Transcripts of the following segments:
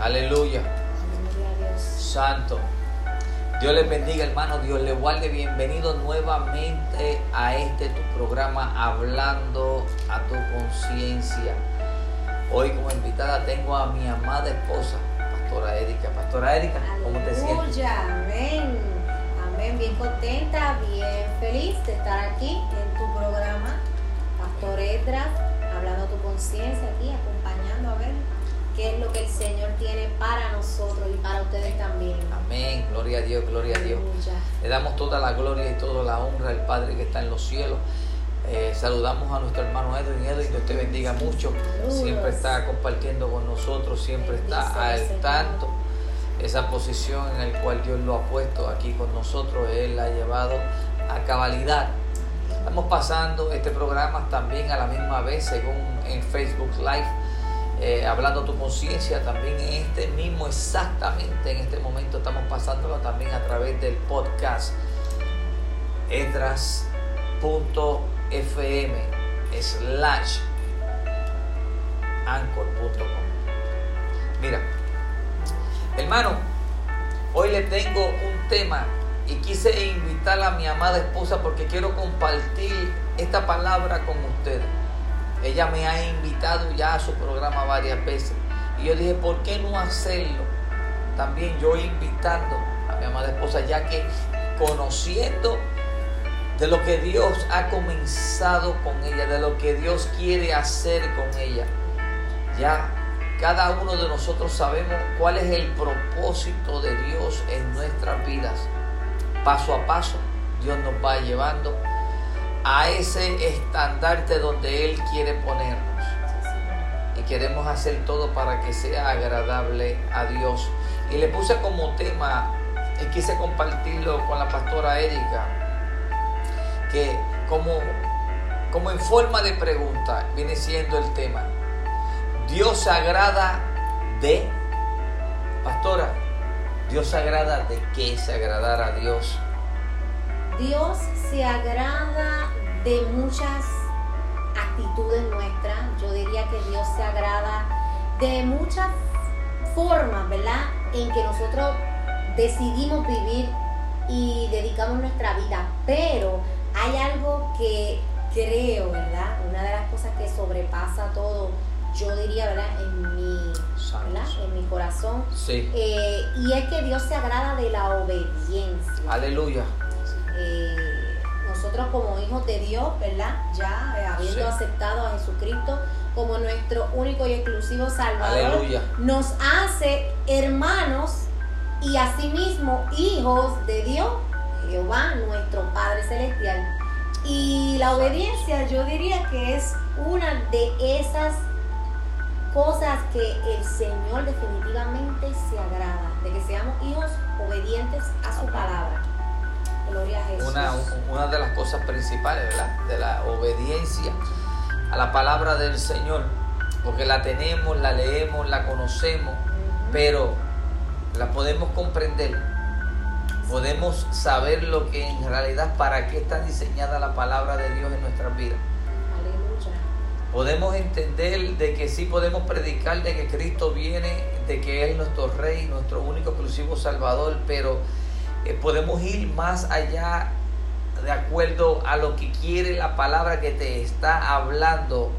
Aleluya. Santo. Dios les bendiga, hermano. Dios les guarde. Bienvenido nuevamente a este tu programa Hablando a tu conciencia. Hoy como invitada tengo a mi amada esposa, Pastora Erika. Pastora Erika, ¿cómo te sientes? Amén. Amén. Bien contenta, bien feliz de estar aquí en tu programa, Pastor Edras, hablando a tu conciencia aquí, acompañando a ver qué es lo que el Señor tiene para nosotros y para ustedes también. Amén. Gloria a Dios, gloria a Dios. Le damos toda la gloria y toda la honra al Padre que está en los cielos. Eh, saludamos a nuestro hermano Edwin. Edwin, Dios te bendiga mucho. Siempre está compartiendo con nosotros, siempre está al tanto. Esa posición en la cual Dios lo ha puesto aquí con nosotros, Él la ha llevado a cabalidad. Estamos pasando este programa también a la misma vez, según en Facebook Live, eh, hablando tu conciencia, también en este mismo, exactamente en este momento estamos pasándolo también a través del podcast edras.fm slash anchor.com. Mira, hermano, hoy le tengo un tema y quise invitar a mi amada esposa porque quiero compartir esta palabra con ustedes. Ella me ha invitado ya a su programa varias veces y yo dije, ¿por qué no hacerlo? También yo invitando a mi amada esposa, ya que conociendo de lo que Dios ha comenzado con ella, de lo que Dios quiere hacer con ella. Ya cada uno de nosotros sabemos cuál es el propósito de Dios en nuestras vidas. Paso a paso, Dios nos va llevando a ese estandarte donde Él quiere ponernos. Y queremos hacer todo para que sea agradable a Dios. Y le puse como tema, y quise compartirlo con la pastora Erika, que como, como en forma de pregunta viene siendo el tema. Dios se agrada de, pastora, Dios se agrada de qué se agradar a Dios. Dios se agrada de muchas actitudes nuestras. Yo diría que Dios se agrada de muchas formas, ¿verdad? En que nosotros decidimos vivir y dedicamos nuestra vida. Pero hay algo que creo, ¿verdad? Una de las cosas que sobrepasa todo, yo diría, ¿verdad? En mi, ¿verdad? En mi corazón. Sí, Eh, y es que Dios se agrada de la obediencia. aleluya. Eh, nosotros como hijos de Dios, ¿verdad? Ya eh, habiendo Sí. aceptado a Jesucristo como nuestro único y exclusivo Salvador, Aleluya. nos hace hermanos y asimismo hijos de Dios, Jehová, nuestro Padre Celestial. Y la obediencia yo diría que es una de esas cosas que el Señor definitivamente se agrada, de que seamos hijos obedientes a su palabra. Gloria a Jesús. Una, una de las cosas principales, ¿verdad? De la obediencia a la palabra del Señor. Porque la tenemos, la leemos, la conocemos, pero la podemos comprender. Podemos saber lo que en realidad para qué está diseñada la palabra de Dios en nuestras vidas. Aleluya. Podemos entender de que sí podemos predicar de que Cristo viene, de que Él es nuestro Rey, nuestro único exclusivo Salvador, pero eh, podemos ir más allá de acuerdo a lo que quiere la palabra que te está hablando,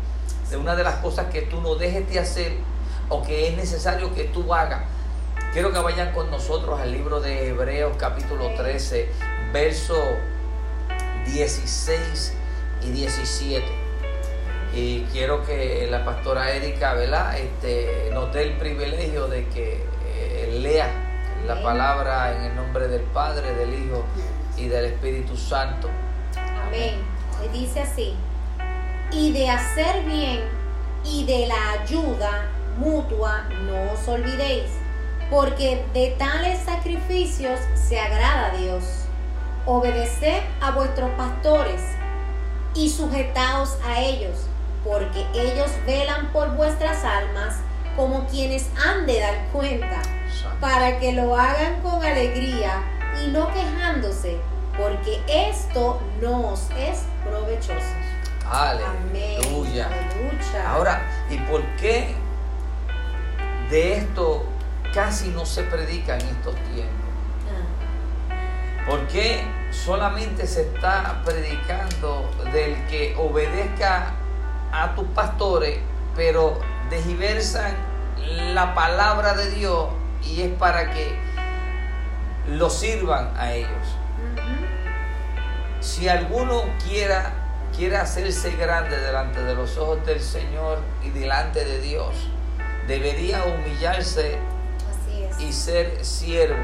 de una de las cosas que tú no dejes de hacer o que es necesario que tú hagas. Quiero que vayan con nosotros al libro de Hebreos capítulo 13, verso 16 y 17. Y quiero que la pastora Erika, ¿verdad? Este, nos dé el privilegio de que eh, lea la Amén. palabra en el nombre del Padre, del Hijo y del Espíritu Santo. Amén. Y dice así, y de hacer bien y de la ayuda mutua no os olvidéis, porque de tales sacrificios se agrada Dios. Obedeced a vuestros pastores y sujetaos a ellos, porque ellos velan por vuestras almas como quienes han de dar cuenta, para que lo hagan con alegría y no quejándose, porque esto nos es provechoso. Aleluya. Aleluya. Ahora, ¿y por qué de esto casi no se predica en estos tiempos? Ah. ¿Por qué solamente se está predicando del que obedezca a tus pastores, pero desgiversan la palabra de Dios y es para que lo sirvan a ellos? Si alguno quiera, quiere hacerse grande delante de los ojos del Señor y delante de Dios, debería humillarse y ser siervo.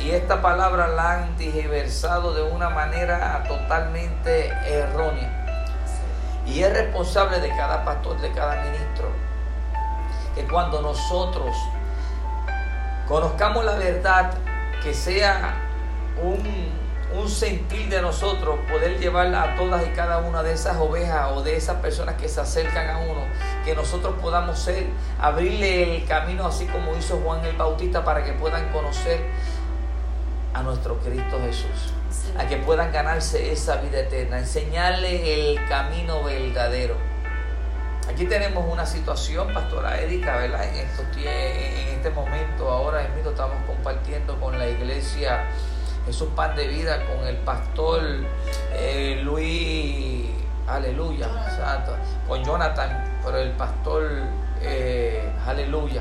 Y esta palabra la han digiversado de una manera totalmente errónea. Y es responsable de cada pastor, de cada ministro, que cuando nosotros conozcamos la verdad, que sea un, un sentir de nosotros poder llevarla a todas y cada una de esas ovejas o de esas personas que se acercan a uno, que nosotros podamos ser, abrirle el camino así como hizo Juan el Bautista para que puedan conocer a nuestro Cristo Jesús Sí. a que puedan ganarse esa vida eterna, enseñarle el camino verdadero. Aquí tenemos una situación, Pastora Erika, ¿verdad? En, estos en este momento, ahora mismo estamos compartiendo con la iglesia Jesús Pan de Vida, con el pastor eh, Luis, aleluya, santo, con Jonathan, pero el pastor, eh, aleluya,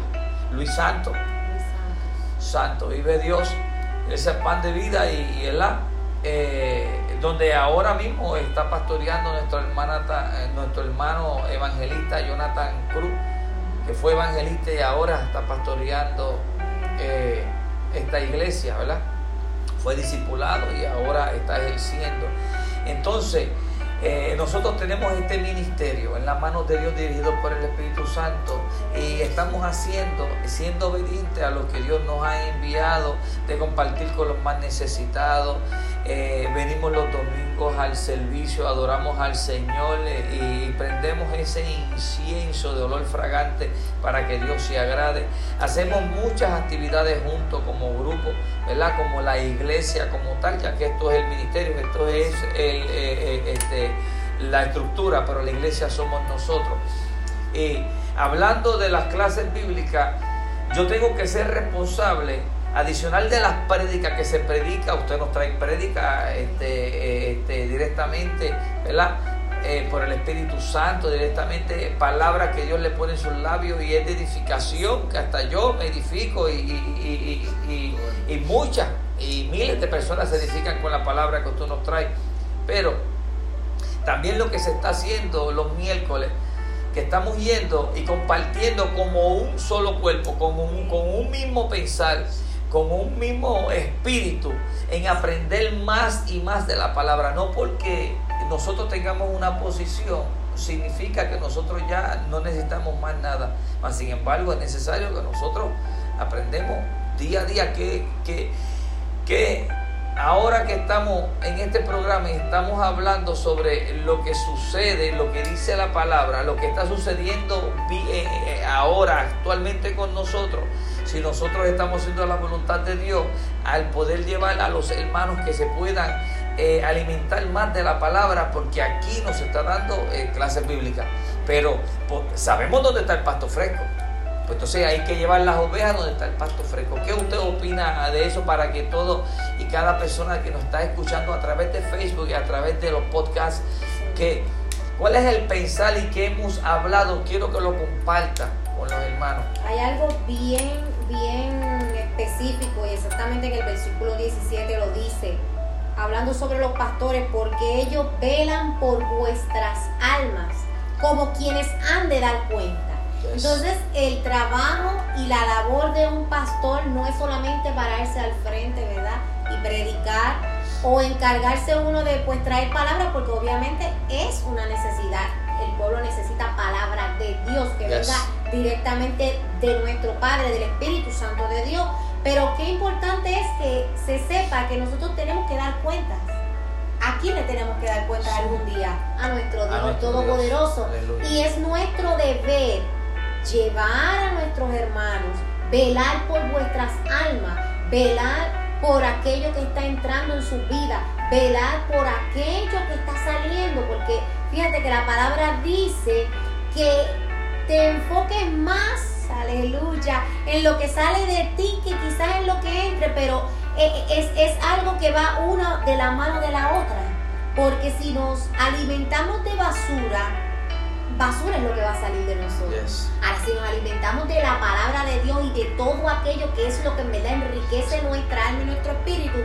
Luis Santo. Santo. Santo, vive Dios, ese pan de vida y, y ¿verdad? Eh, donde ahora mismo está pastoreando nuestro, hermana, eh, nuestro hermano evangelista Jonathan Cruz, que fue evangelista y ahora está pastoreando eh, esta iglesia, ¿verdad? Fue discipulado y ahora está ejerciendo. Entonces, eh, nosotros tenemos este ministerio en las manos de Dios dirigido por el Espíritu Santo y estamos haciendo, siendo obedientes a lo que Dios nos ha enviado de compartir con los más necesitados. Eh, venimos los domingos al servicio, adoramos al Señor eh, y prendemos ese incienso de olor fragante para que Dios se agrade. Hacemos muchas actividades juntos como grupo, ¿verdad? Como la iglesia como tal, ya que esto es el ministerio, esto es el, eh, este, la estructura, pero la iglesia somos nosotros. Y hablando de las clases bíblicas, yo tengo que ser responsable, adicional de las prédicas que se predica, usted nos trae prédica este, este, directamente, ¿verdad? Eh, por el Espíritu Santo, directamente palabras que Dios le pone en sus labios y es de edificación, que hasta yo me edifico y- y- y- y muchas y miles de personas se edifican con la palabra que usted nos trae. Pero también lo que se está haciendo los miércoles, que estamos yendo y compartiendo como un solo cuerpo, como un, con un mismo pensar, con un mismo espíritu, en aprender más y más de la palabra. No porque nosotros tengamos una posición, significa que nosotros ya no necesitamos más nada. Mas, sin embargo, es necesario que nosotros aprendemos día a día que, que, que ahora que estamos en este programa y estamos hablando sobre lo que sucede, lo que dice la palabra, lo que está sucediendo eh, eh, ahora, actualmente con nosotros, si nosotros estamos haciendo la voluntad de Dios, al poder llevar a los hermanos que se puedan eh, alimentar más de la palabra, porque aquí nos está dando eh, clases bíblicas, pero sabemos dónde está el pasto fresco. Pues entonces hay que llevar las ovejas donde está el pasto fresco. ¿Qué usted opina de eso para que todo y cada persona que nos está escuchando a través de Facebook y a través de los podcasts, que cuál es el pensar y que hemos hablado? Quiero que lo comparta con los hermanos. Hay algo bien, bien específico y exactamente en el versículo 17 lo dice, hablando sobre los pastores, porque ellos velan por vuestras almas, como quienes han de dar cuenta. Entonces, el trabajo y la labor de un pastor no es solamente pararse al frente, ¿verdad? Y predicar o encargarse uno de pues traer palabras, porque obviamente es una necesidad. El pueblo necesita palabra de Dios que Yes. venga directamente de nuestro Padre, del Espíritu Santo de Dios. Pero qué importante es que se sepa que nosotros tenemos que dar cuentas. ¿A quién le tenemos que dar cuentas Sí. algún día? A nuestro Dios Todopoderoso. Y es nuestro deber llevar a nuestros hermanos, velar por vuestras almas, velar por aquello que está entrando en su vida, velar por aquello que está saliendo, porque fíjate que la palabra dice que te enfoques más aleluya, en lo que sale de ti, que quizás es lo que entre, pero eh, es, es algo que va una de la mano de la otra. Porque si nos alimentamos de basura, basura es lo que va a salir de nosotros. Ahora, si nos alimentamos de la palabra de Dios y de todo aquello que es lo que en verdad enriquece nuestra alma y nuestro espíritu,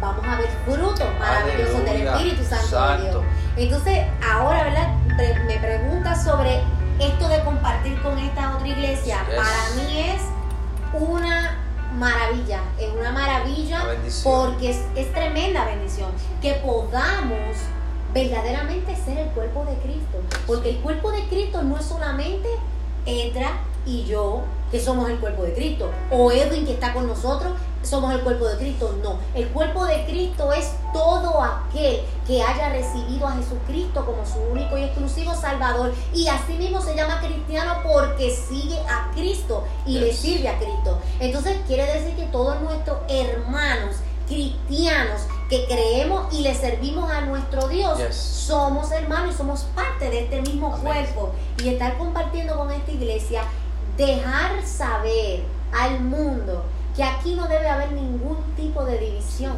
vamos a ver frutos maravillosos del Espíritu Santo, de Dios. Entonces, ahora, ¿verdad? Me pregunta sobre esto de compartir con esta otra iglesia. Para mí es una maravilla, es una maravilla porque es, es tremenda bendición que podamos verdaderamente ser el cuerpo de Cristo. Porque el cuerpo de Cristo no es solamente entra y yo, que somos el cuerpo de Cristo, o Edwin que está con nosotros, somos el cuerpo de Cristo. No, el cuerpo de Cristo es todo aquel que haya recibido a Jesucristo como su único y exclusivo Salvador. Y así mismo se llama cristiano porque sigue a Cristo y le sirve a Cristo. Entonces quiere decir que todos nuestros hermanos cristianos que creemos y le servimos a nuestro Dios, somos hermanos y somos parte de este mismo cuerpo. Y estar compartiendo con esta iglesia, dejar saber al mundo que aquí no debe haber ningún tipo de división.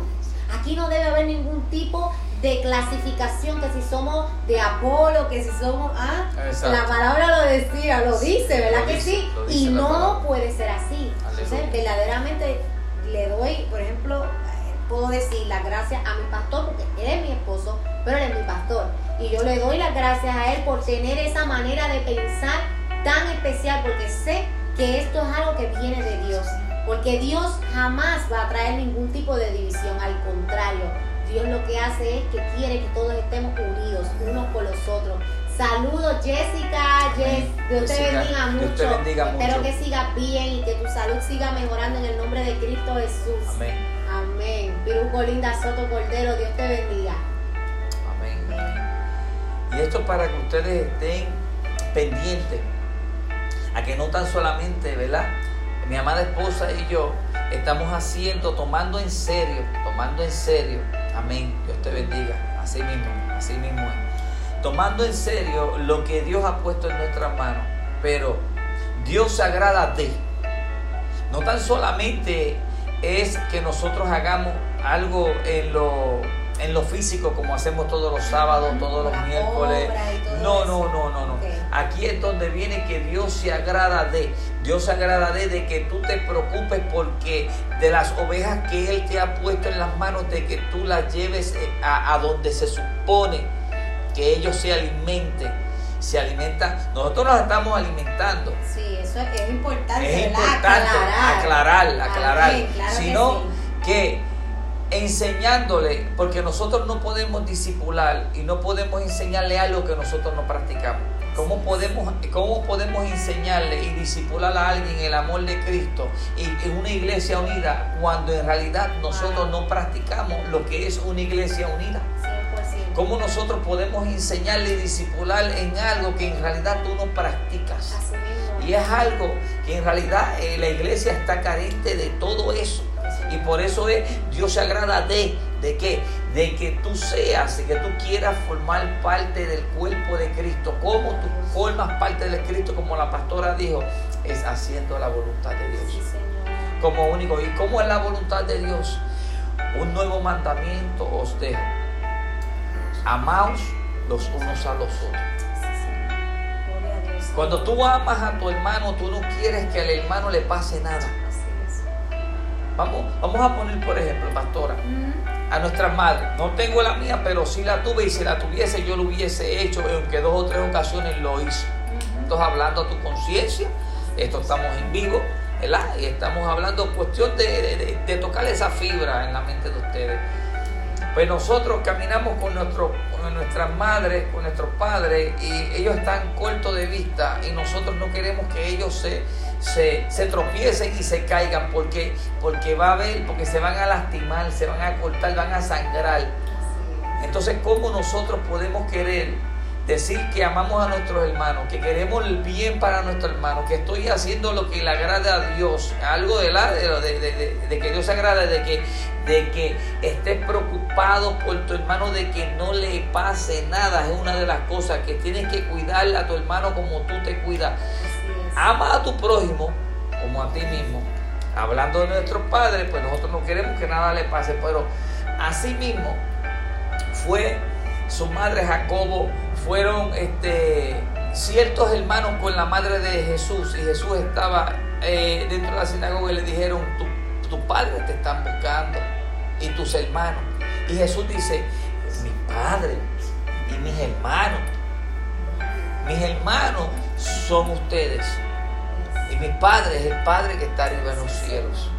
Aquí no debe haber ningún tipo de clasificación, que si somos de Apolo, que si somos... Ah, la palabra lo decía, lo dice, ¿verdad que sí? Y no puede ser así. Entonces, verdaderamente le doy, por ejemplo, puedo decir las gracias a mi pastor, porque él es mi esposo, pero él es mi pastor. Y yo le doy las gracias a él por tener esa manera de pensar tan especial, porque sé que esto es algo que viene de Dios. Porque Dios jamás va a traer ningún tipo de división, al contrario, Dios lo que hace es que quiere que todos estemos unidos unos con los otros. Saludos Jessica, Dios te bendiga mucho. Espero que sigas bien y que tu salud siga mejorando en el nombre de Cristo Jesús. Amén. Amén. Piruco Linda Soto Cordero, Dios te bendiga. Amén. Y esto para que ustedes estén pendientes a que no tan solamente, ¿verdad? mi amada esposa y yo estamos haciendo, tomando en serio, tomando en serio, amén, Dios te bendiga, así mismo, así mismo es, tomando en serio lo que Dios ha puesto en nuestras manos, pero Dios se agrada de, no tan solamente es que nosotros hagamos algo en lo en lo físico como hacemos todos los sábados, todos los miércoles. No, no, no, no, no. Aquí es donde viene que Dios se agrada de, Dios se agrada de, de que tú te preocupes porque de las ovejas que Él te ha puesto en las manos, de que tú las lleves eh, a, donde se supone que ellos se alimenten se alimentan, nosotros nos estamos alimentando. Sí, eso es, importante. Es importante aclarar, aclarar, sino que enseñándole, porque nosotros no podemos disipular y no podemos enseñarle algo que nosotros no practicamos. ¿Cómo podemos, ¿Cómo podemos enseñarle y disipular a alguien el amor de Cristo y en una iglesia unida cuando en realidad nosotros no practicamos lo que es una iglesia unida? ¿Cómo nosotros podemos enseñarle y disipular en algo que en realidad tú no practicas? Y es algo que en realidad eh, la iglesia está carente de todo eso. Y por eso es, Dios se agrada de, ¿de qué? De que tú seas, de que tú quieras formar parte del cuerpo de Cristo. ¿Cómo tú formas parte del Cristo? Como la pastora dijo, es haciendo la voluntad de Dios. Como único. ¿Y cómo es la voluntad de Dios? Un nuevo mandamiento os dejo. Amaos los unos a los otros. Cuando tú amas a tu hermano, tú no quieres que al hermano le pase nada. Vamos, vamos a poner, por ejemplo, pastora, a nuestras madres. No tengo la mía, pero sí la tuve y si la tuviese yo lo hubiese hecho, aunque dos o tres ocasiones lo hice. Entonces, hablando a tu conciencia, esto estamos en vivo, ¿verdad? Y estamos hablando cuestión de, de, tocar esa fibra en la mente de ustedes. Pues nosotros caminamos con, nuestro, con nuestras madres, con nuestros padres, y ellos están cortos de vista y nosotros no queremos que ellos se se, tropiecen y se caigan porque, porque va a haber, porque se van a lastimar, se van a cortar, van a sangrar. Entonces, ¿cómo nosotros podemos querer decir que amamos a nuestros hermanos, que queremos el bien para nuestros hermanos, que estoy haciendo lo que le agrada a Dios, algo de, la, de, de, de que Dios agrada, de que, de que estés preocupado por tu hermano, de que no le pase nada, es una de las cosas que tienes que cuidar a tu hermano como tú te cuidas. Ama a tu prójimo como a ti mismo. Hablando de nuestros padres, pues nosotros no queremos que nada le pase, pero así mismo fue su madre Jacobo, fueron este, ciertos hermanos con la madre de Jesús y Jesús estaba eh, dentro de la sinagoga y le dijeron, tus padres te están buscando y tus hermanos. Y Jesús dice, mi padre y mis hermanos, mis hermanos son ustedes. Y mi padre es el Padre que está arriba en los cielos.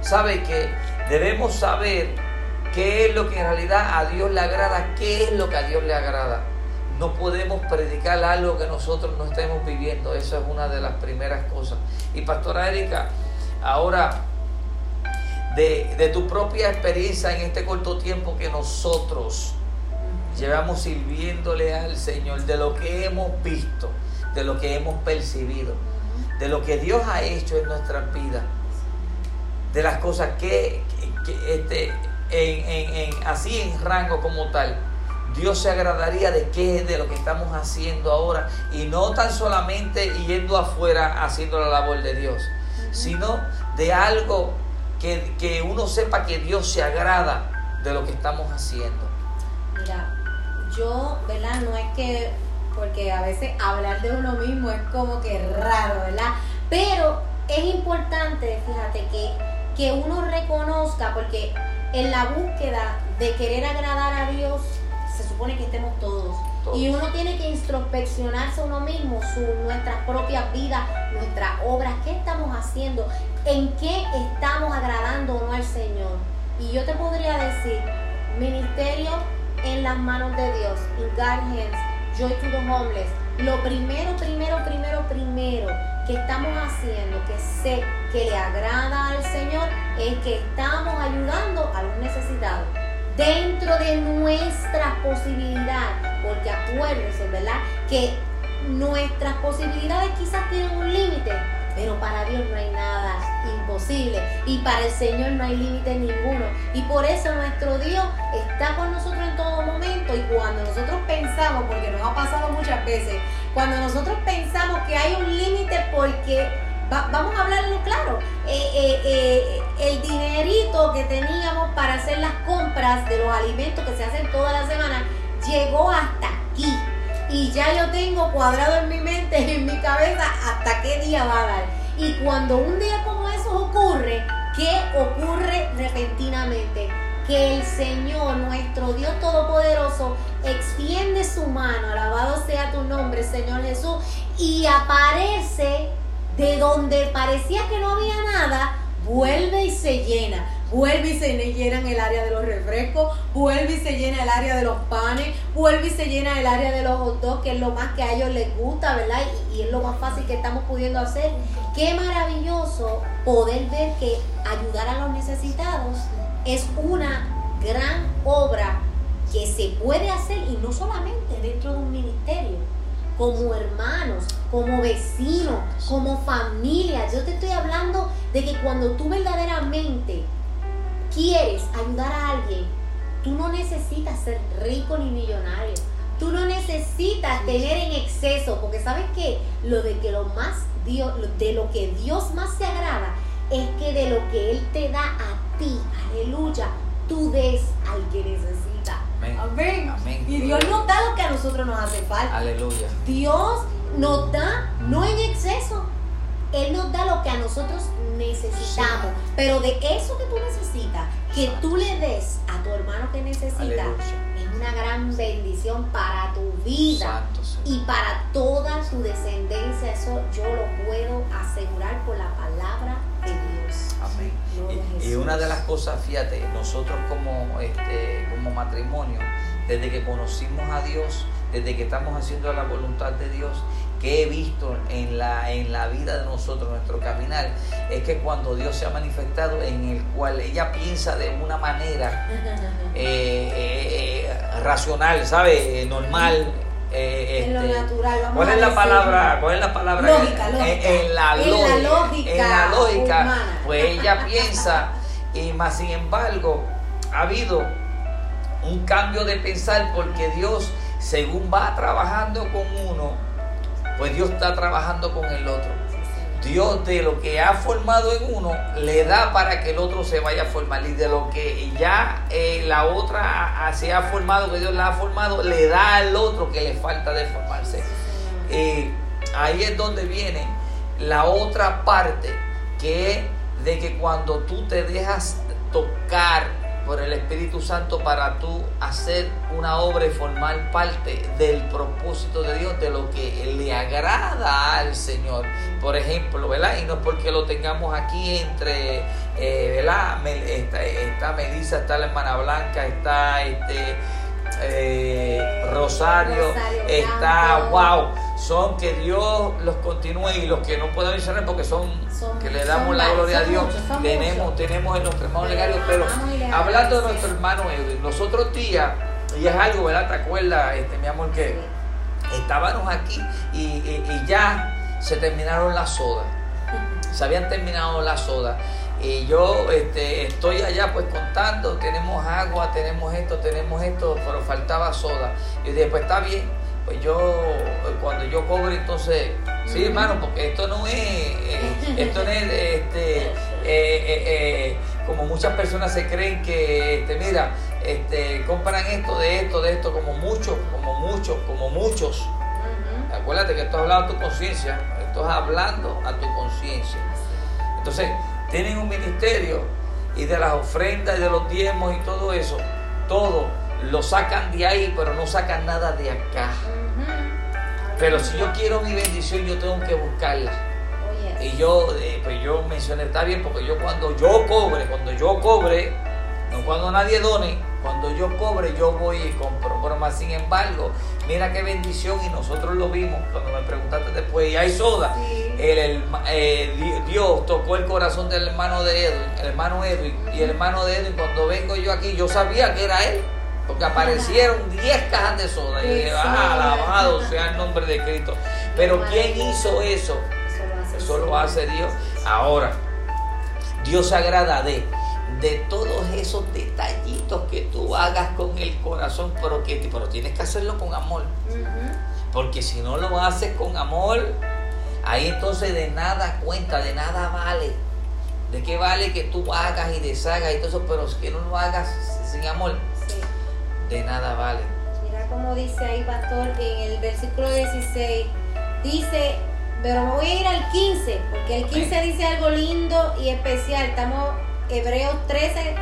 ¿Sabe que debemos saber qué es lo que en realidad a Dios le agrada? ¿Qué es lo que a Dios le agrada? No podemos predicar algo que nosotros no estemos viviendo. Esa es una de las primeras cosas. Y Pastora Erika, ahora de, de tu propia experiencia en este corto tiempo que nosotros llevamos sirviéndole al Señor, de lo que hemos visto, de lo que hemos percibido, de lo que Dios ha hecho en nuestras vidas, de las cosas que, este, en, así en rango como tal, Dios se agradaría de qué de lo que estamos haciendo ahora y no tan solamente yendo afuera haciendo la labor de Dios, sino de algo que, que uno sepa que Dios se agrada de lo que estamos haciendo. Mira, yo, ¿verdad? No es que, porque a veces hablar de uno mismo es como que raro, ¿verdad? Pero es importante, fíjate, que, que uno reconozca, porque en la búsqueda de querer agradar a Dios, se supone que estemos todos. Y uno tiene que introspeccionarse uno mismo, su, nuestras propias vidas, nuestras obras, qué estamos haciendo, en qué estamos agradando o no al Señor. Y yo te podría decir, ministerio en las manos de Dios, in God's hands, joy to the homeless. Lo primero, primero, primero, primero que estamos haciendo, que sé que le agrada al Señor, es que estamos ayudando a los necesitados dentro de nuestras posibilidades, porque acuérdense, ¿verdad? Que nuestras posibilidades quizás tienen un límite, pero para Dios no hay nada imposible y para el Señor no hay límite ninguno. Y por eso nuestro Dios está con nosotros en todo momento y cuando nosotros pensamos, porque nos ha pasado muchas veces, cuando nosotros pensamos que hay un límite porque vamos a hablarlo claro. Eh, eh, eh, el dinerito que teníamos para hacer las compras de los alimentos que se hacen toda la semana llegó hasta aquí. Y ya yo tengo cuadrado en mi mente, en mi cabeza, hasta qué día va a dar. Y cuando un día como eso ocurre, ¿qué ocurre repentinamente? Que el Señor, nuestro Dios Todopoderoso, extiende su mano, alabado sea tu nombre, Señor Jesús, y aparece de donde parecía que no había nada, vuelve y se llena. Vuelve y se llena en el área de los refrescos, vuelve y se llena el área de los panes, vuelve y se llena el área de los hot dogs, que es lo más que a ellos les gusta, ¿verdad? Y, y es lo más fácil que estamos pudiendo hacer. Qué maravilloso poder ver que ayudar a los necesitados es una gran obra que se puede hacer y no solamente dentro de un ministerio, como hermanos, como vecinos, como familia. Yo te estoy hablando de que cuando tú verdaderamente quieres ayudar a alguien, tú no necesitas ser rico ni millonario. Tú no necesitas tener en exceso, porque sabes que lo de que lo más Dios, de lo que Dios más se agrada es que de lo que Él te da a ti, aleluya, tú des al que necesita. Amén. Y Dios nos da lo que a nosotros nos hace falta. Aleluya. Dios nos da no en exceso. Él nos da lo que a nosotros necesitamos. Pero de eso que tú necesitas, que tú le des a tu hermano que necesita, es una gran bendición para tu vida y para toda su descendencia. Eso yo lo puedo asegurar por la palabra de Dios. Amén. Y, una de las cosas, fíjate, nosotros como, este, como matrimonio, desde que conocimos a Dios, desde que estamos haciendo la voluntad de Dios, que he visto en la, en la vida de nosotros, nuestro caminar, es que cuando Dios se ha manifestado en el cual ella piensa de una manera eh, eh, eh, racional, ¿sabe? Normal. en lo este, natural, ¿cuál es la palabra? ¿Cuál es la palabra? Lógica, En, la, lógica, en la lógica, pues ella piensa y más sin embargo ha habido un cambio de pensar porque Dios según va trabajando con uno pues Dios está trabajando con el otro. Dios de lo que ha formado en uno le da para que el otro se vaya a formar y de lo que ya eh, la otra se ha formado, que Dios la ha formado, le da al otro que le falta de formarse. Eh, ahí es donde viene la otra parte que es de que cuando tú te dejas tocar por el Espíritu Santo para tú hacer una obra y formar parte del propósito de Dios, de lo que le agrada al Señor. Por ejemplo, ¿verdad? Y no es porque lo tengamos aquí entre, eh, ¿verdad? Está, está Melissa, está la hermana Blanca, está este eh, Rosario, Rosario está, Blanco. wow, son que Dios los continúe y los que no puedo mencionar porque son, Son- que le damos la gloria a Dios. muchos, tenemos, muchos. tenemos en nuestro hermano Pero Legario, le pero hablando de nuestro hermano Edwin, los otros días, y es algo, ¿verdad? ¿Te acuerdas, este, mi amor, que estábamos aquí y, y- y ya se terminaron las sodas? se habían terminado las sodas. Y yo este, estoy allá pues contando, tenemos agua, tenemos esto, tenemos esto, pero faltaba soda. Y dije, pues está bien, pues yo eh, cuando yo cobre entonces, sí hermano, porque esto no es, eh, esto no es este, eh, eh, como muchas personas se creen que, este, mira, este, compran esto, de esto, de esto, como muchos, como muchos, como muchos. Acuérdate que esto es hablando a tu conciencia, esto es hablando a tu conciencia. Entonces, tienen un ministerio y de las ofrendas y de los diezmos y todo eso, todo lo sacan de ahí, pero no sacan nada de acá. Pero si yo quiero mi bendición, yo tengo que buscarla. Oh. Y yo, eh, pues yo mencioné, está bien, porque yo cuando yo cobre, cuando yo cobre, no cuando nadie done, cuando yo cobre, yo voy y compro. Pero más sin embargo, mira qué bendición, y nosotros lo vimos cuando me preguntaste después, y hay soda. Sí. El, el- eh, Di- Dios tocó el corazón del hermano de Edwin, el hermano Edwin, y el hermano de Edwin, cuando vengo yo aquí, yo sabía que era él. Porque aparecieron 10 cajas de soda. Y dije, ah, alabado sea el nombre de Cristo. Pero ¿quién hizo eso? Eso lo hace Dios. Ahora, Dios se agrada de, de todos esos detallitos que tú hagas con el corazón, pero, que, pero tienes que hacerlo con amor. Porque si no lo haces con amor, ahí entonces de nada cuenta, de nada vale. ¿De qué vale que tú hagas y deshagas y todo eso, pero que no lo hagas sin amor? Sí. De nada vale. Mira cómo dice ahí, pastor, en el versículo 16, dice, pero me voy a ir al 15, porque el 15 Amén. dice algo lindo y especial. Estamos Hebreos 13,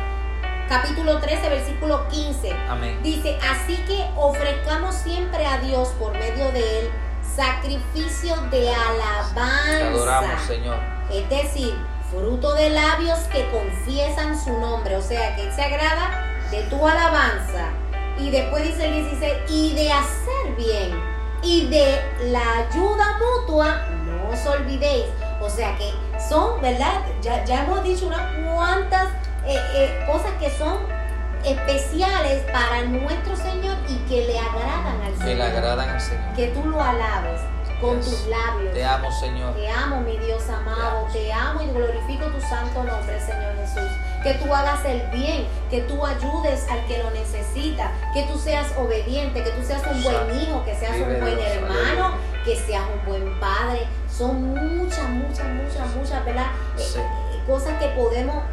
capítulo 13, versículo 15. Amén. Dice, así que ofrezcamos siempre a Dios por medio de él sacrificio de Te alabanza. adoramos, Señor. Es decir, fruto de labios que confiesan su nombre. O sea, que Él se agrada de tu alabanza. Y después dice el 16, y de hacer bien. Y de la ayuda mutua, no os olvidéis. O sea que son, ¿verdad? Ya, ya hemos dicho unas cuantas eh, eh, cosas que son especiales para nuestro Señor y que le agradan al Que Señor. le agradan al Señor. Que tú lo alabes con Yes. tus labios. Te amo, Señor. Te amo, mi Dios amado, te amo y glorifico tu santo nombre, Señor Jesús. Que tú hagas el bien, que tú ayudes al que lo necesita, que tú seas obediente, que tú seas un buen hijo, que seas un buen hermano, que seas un buen padre. Son muchas, muchas, muchas, muchas, ¿verdad? Eh, Sí. eh, cosas que podemos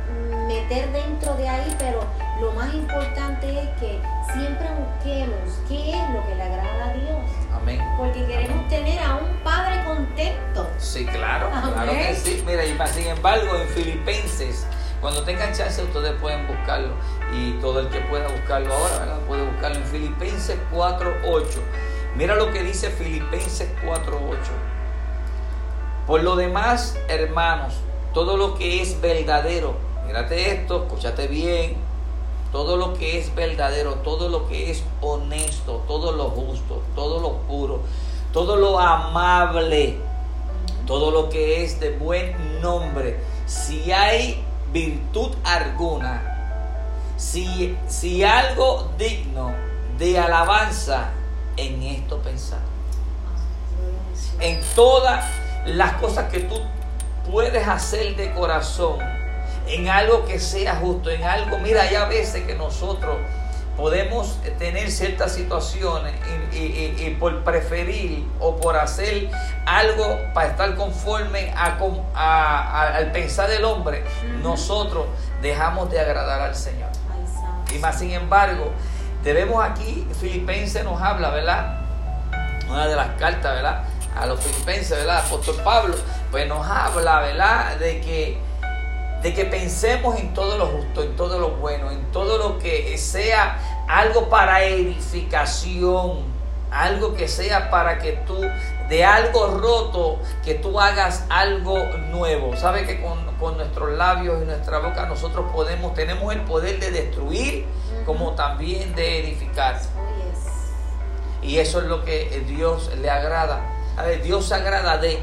meter dentro de ahí, pero lo más importante es que siempre busquemos qué es lo que le agrada a Dios. Amén. Porque queremos tener a un padre contento. Sí, claro, claro que sí. Mira, y más, sin embargo, en Filipenses, cuando tengan chance, ustedes pueden buscarlo. Y todo el que pueda buscarlo ahora, ¿verdad? Puede buscarlo en Filipenses 4.8. Mira lo que dice Filipenses 4.8. Por lo demás, hermanos, todo lo que es verdadero, mírate esto, escúchate bien, todo lo que es verdadero, todo lo que es honesto, todo lo justo, todo lo puro, todo lo amable, todo lo que es de buen nombre, si hay virtud alguna, si, si algo digno de alabanza, en esto pensar. En todas las cosas que tú puedes hacer de corazón, en algo que sea justo, en algo, mira, hay a veces que nosotros podemos tener ciertas situaciones y, por preferir o por hacer algo para estar conforme al pensar del hombre, nosotros dejamos de agradar al Señor. Y más sin embargo, debemos aquí, Filipenses nos habla, ¿verdad? Una de las cartas, ¿verdad? A los filipenses, ¿verdad? Apóstol Pablo, pues nos habla, ¿verdad? De que de que pensemos en todo lo justo, en todo lo bueno, en todo lo que sea algo para edificación, algo que sea para que tú, de algo roto, que tú hagas algo nuevo. ¿Sabe que con, nuestros labios y nuestra boca nosotros podemos, tenemos el poder de destruir como también de edificar? Y eso es lo que Dios le agrada. A ver, Dios se agrada de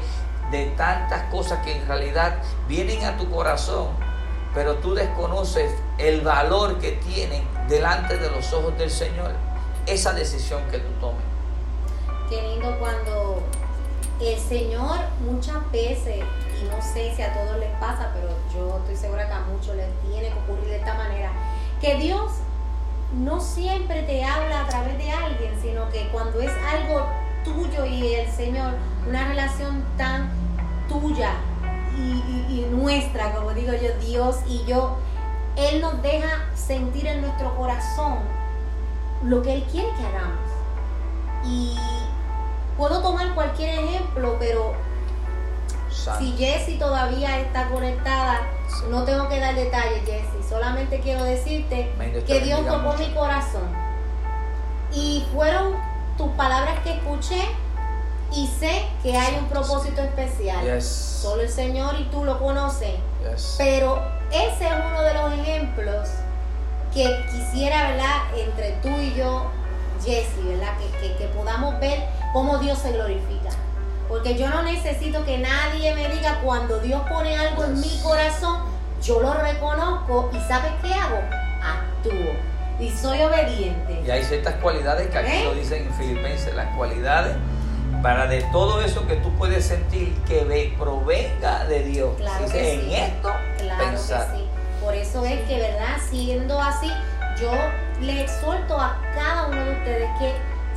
de tantas cosas que en realidad vienen a tu corazón, pero tú desconoces el valor que tienen delante de los ojos del Señor esa decisión que tú tomes. Qué lindo cuando el Señor muchas veces, y no sé si a todos les pasa, pero yo estoy segura que a muchos les tiene que ocurrir de esta manera, que Dios no siempre te habla a través de alguien, sino que cuando es algo tuyo y el Señor, una relación tan tuya y, nuestra, como digo yo, Dios y yo, Él nos deja sentir en nuestro corazón lo que Él quiere que hagamos. Y puedo tomar cualquier ejemplo, pero si Jessie todavía está conectada, no tengo que dar detalles, Jessie. Solamente quiero decirte que Dios tocó mi corazón. Y fueron tus palabras que escuché y sé que hay un propósito especial. Solo el Señor y tú lo conoces. Pero ese es uno de los ejemplos que quisiera, ¿verdad? Entre tú y yo, Jesse, ¿verdad? Que, que, podamos ver cómo Dios se glorifica. Porque yo no necesito que nadie me diga cuando Dios pone algo en mi corazón, yo lo reconozco y ¿sabes qué hago? Actúo. Y soy obediente. Y hay ciertas cualidades que aquí ¿Eh? lo dicen en Filipenses, las cualidades para de todo eso que tú puedes sentir que ve, provenga de Dios. Claro que en esto claro Que sí. Por eso es que, ¿verdad? Siendo así, yo le exhorto a cada uno de ustedes que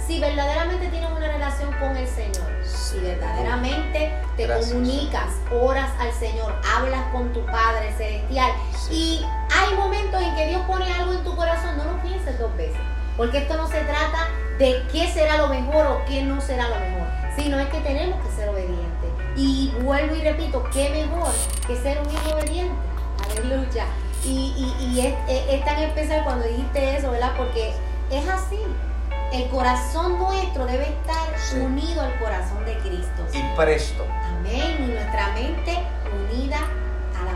si verdaderamente tienes una relación con el Señor, si verdaderamente te comunicas, oras al Señor, hablas con tu Padre Celestial y hay momentos en que Dios pone algo en tu corazón, no lo pienses dos veces, porque esto no se trata de qué será lo mejor o qué no será lo mejor, sino es que tenemos que ser obedientes. Y vuelvo y repito, qué mejor que ser un hijo obediente. Aleluya. Y, y, es, es, tan especial cuando dijiste eso, ¿verdad? Porque es así. El corazón nuestro debe estar unido al corazón de Cristo. Y presto. Amén. Y nuestra mente unida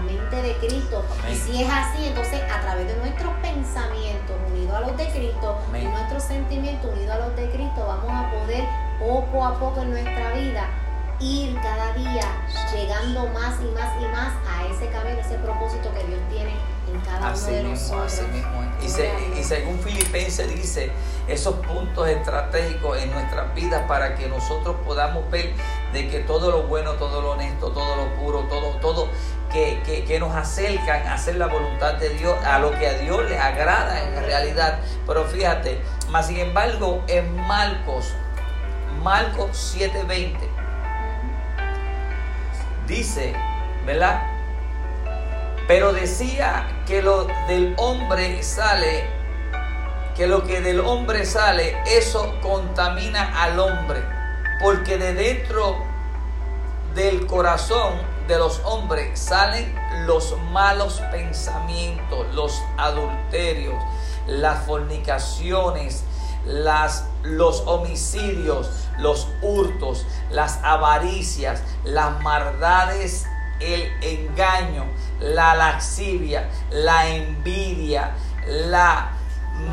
mente de Cristo. Y si es así, entonces a través de nuestros pensamientos unidos a los de Cristo y nuestros sentimientos unidos a los de Cristo, vamos a poder poco a poco en nuestra vida ir cada día llegando más y más y más a ese camino, ese propósito que Dios tiene en cada uno de nosotros. Y, y, según Filipenses dice, esos puntos estratégicos en nuestras vidas para que nosotros podamos ver de que todo lo bueno, todo lo honesto, todo lo puro, todo, todo que, nos acercan a hacer la voluntad de Dios, a lo que a Dios le agrada en realidad. Pero fíjate, más sin embargo, en Marcos, Marcos 7:20, dice, ¿verdad? Pero decía que lo del hombre sale, que lo que del hombre sale, eso contamina al hombre, porque de dentro del corazón de los hombres salen los malos pensamientos, los adulterios, las fornicaciones, las, los homicidios, los hurtos, las avaricias, las maldades, el engaño, la laxivia, la envidia, la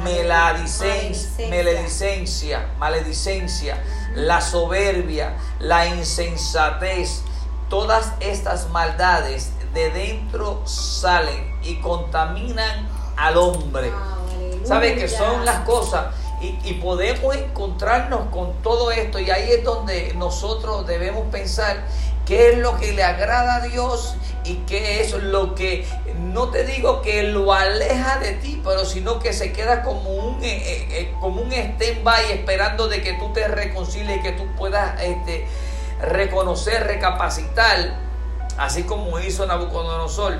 maledicencia, maledicencia, la soberbia, la insensatez, Todas estas maldades de dentro salen y contaminan al hombre. ¿Sabe que son las cosas? Y, podemos encontrarnos con todo esto y ahí es donde nosotros debemos pensar qué es lo que le agrada a Dios y qué es lo que, no te digo que lo aleja de ti, pero sino que se queda como un, eh, eh, eh, como un stand-by esperando de que tú te reconcilies que tú puedas este, reconocer, recapacitar, así como hizo Nabucodonosor,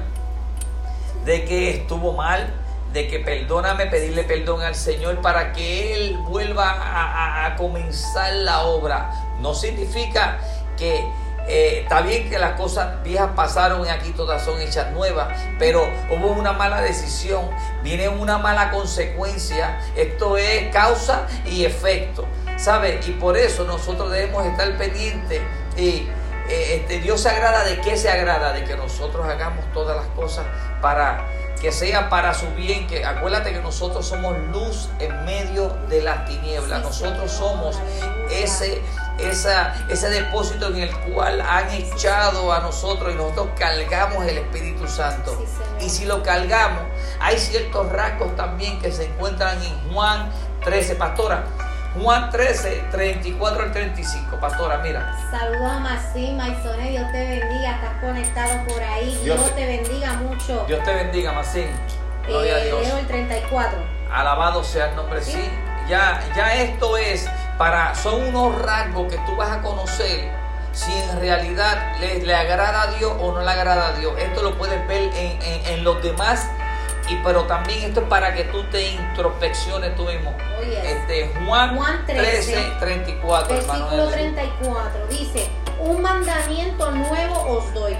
de que estuvo mal, de que perdóname, pedirle perdón al Señor para que Él vuelva a, comenzar la obra. No significa que eh, está bien que las cosas viejas pasaron y aquí todas son hechas nuevas, pero hubo una mala decisión, viene una mala consecuencia. Esto es causa y efecto, ¿sabe? Y por eso nosotros debemos estar pendientes y eh, este, Dios se agrada de qué se agrada, de que nosotros hagamos todas las cosas para que sea para su bien, que acuérdate que nosotros somos luz en medio de las tinieblas, nosotros somos ese esa, ese depósito en el cual han echado a nosotros y nosotros cargamos el Espíritu Santo. y si lo cargamos, hay ciertos rasgos también que se encuentran en Juan 13, pastora. Juan 13, 34 al 35, pastora, mira. Saludos a Masí, Maisone, Dios te bendiga, estás conectado por ahí, Dios, te bendiga mucho. Dios te bendiga, Masí. Gloria a eh, Dios. Leo el 34. Alabado sea el nombre, sí. Ya, ya esto es para, son unos rasgos que tú vas a conocer si en realidad le, le agrada a Dios o no le agrada a Dios. Esto lo puedes ver en, los demás, y, pero también esto es para que tú te introspecciones tú mismo. este, Juan, 13, 34. Versículo 34 dice, un mandamiento nuevo os doy,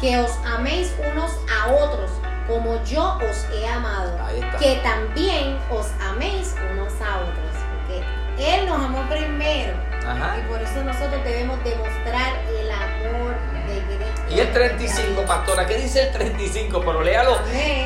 que os améis unos a otros como yo os he amado, que también os améis unos a otros. Él nos amó primero. Y por eso nosotros debemos demostrar el amor. Y el 35, pastora, ¿qué dice el 35? Pero léalo,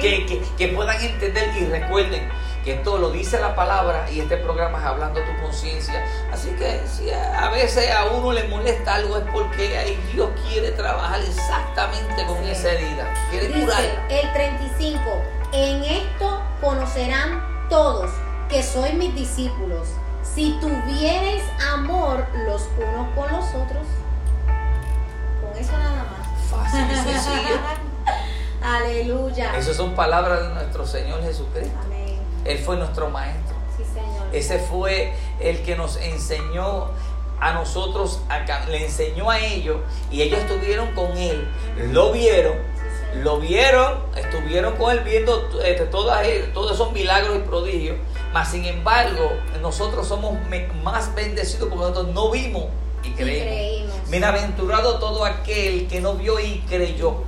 que, que, puedan entender y recuerden que esto lo dice la palabra y este programa es hablando tu conciencia. Así que si a veces a uno le molesta algo es porque ahí Dios quiere trabajar exactamente con esa herida. Quiere dice, El 35, en esto conocerán todos que sois mis discípulos si tuvierais amor los unos con los otros, eso nada más. Fácil y sencillo. Aleluya. Esas son palabras de nuestro Señor Jesucristo. Amén. Él fue nuestro maestro. Sí, Señor. Ese fue el que nos enseñó a nosotros, le enseñó a ellos y ellos estuvieron con él, lo vieron, lo vieron, estuvieron con él viendo este, todos esos milagros y prodigios mas sin embargo, nosotros somos más bendecidos porque nosotros no vimos y creímos. Bienaventurado todo aquel que no vio y creyó.